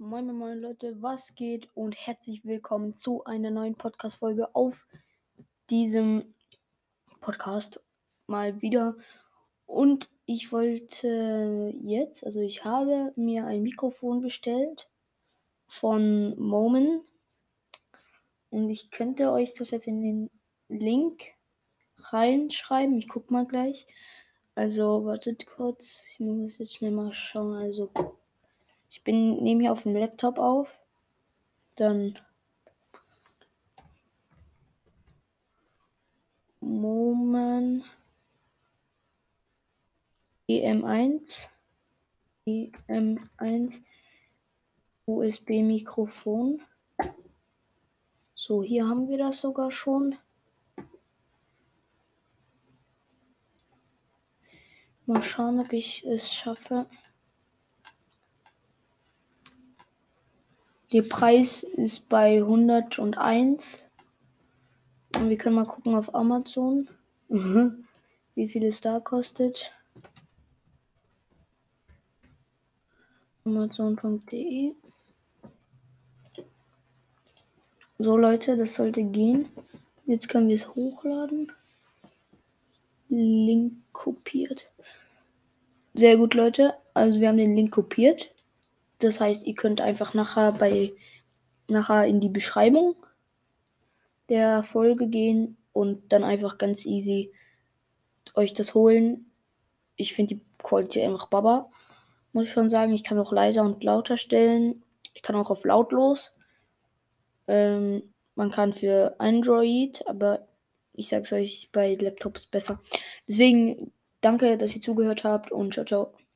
Moin, moin, moin, Leute, was geht und herzlich willkommen zu einer neuen Podcast-Folge auf diesem Podcast mal wieder. Und ich wollte jetzt, also ich habe mir ein Mikrofon bestellt von Moment und ich könnte euch das jetzt in den Link reinschreiben. Ich guck mal gleich. Also wartet kurz, ich muss jetzt schnell mal schauen. Also ich bin nehme hier auf dem Laptop auf. Dann Moment EM1 EM1 USB Mikrofon. So, hier haben wir das sogar schon. Mal schauen, ob ich es schaffe. Der Preis ist bei 101. Und wir können mal gucken auf Amazon, wie viel es da kostet. Amazon.de. So Leute, das sollte gehen. Jetzt können wir es hochladen. Link kopiert. Sehr gut, Leute. Also wir haben den Link kopiert. Das heißt, ihr könnt einfach nachher bei nachher in die Beschreibung der Folge gehen und dann einfach ganz easy euch das holen. Ich finde die Qualität einfach baba. Muss ich schon sagen. Ich kann auch leiser und lauter stellen. Ich kann auch auf lautlos. Ähm, man kann für Android, aber ich sag's euch, bei Laptops besser. Deswegen danke, dass ihr zugehört habt und ciao, ciao.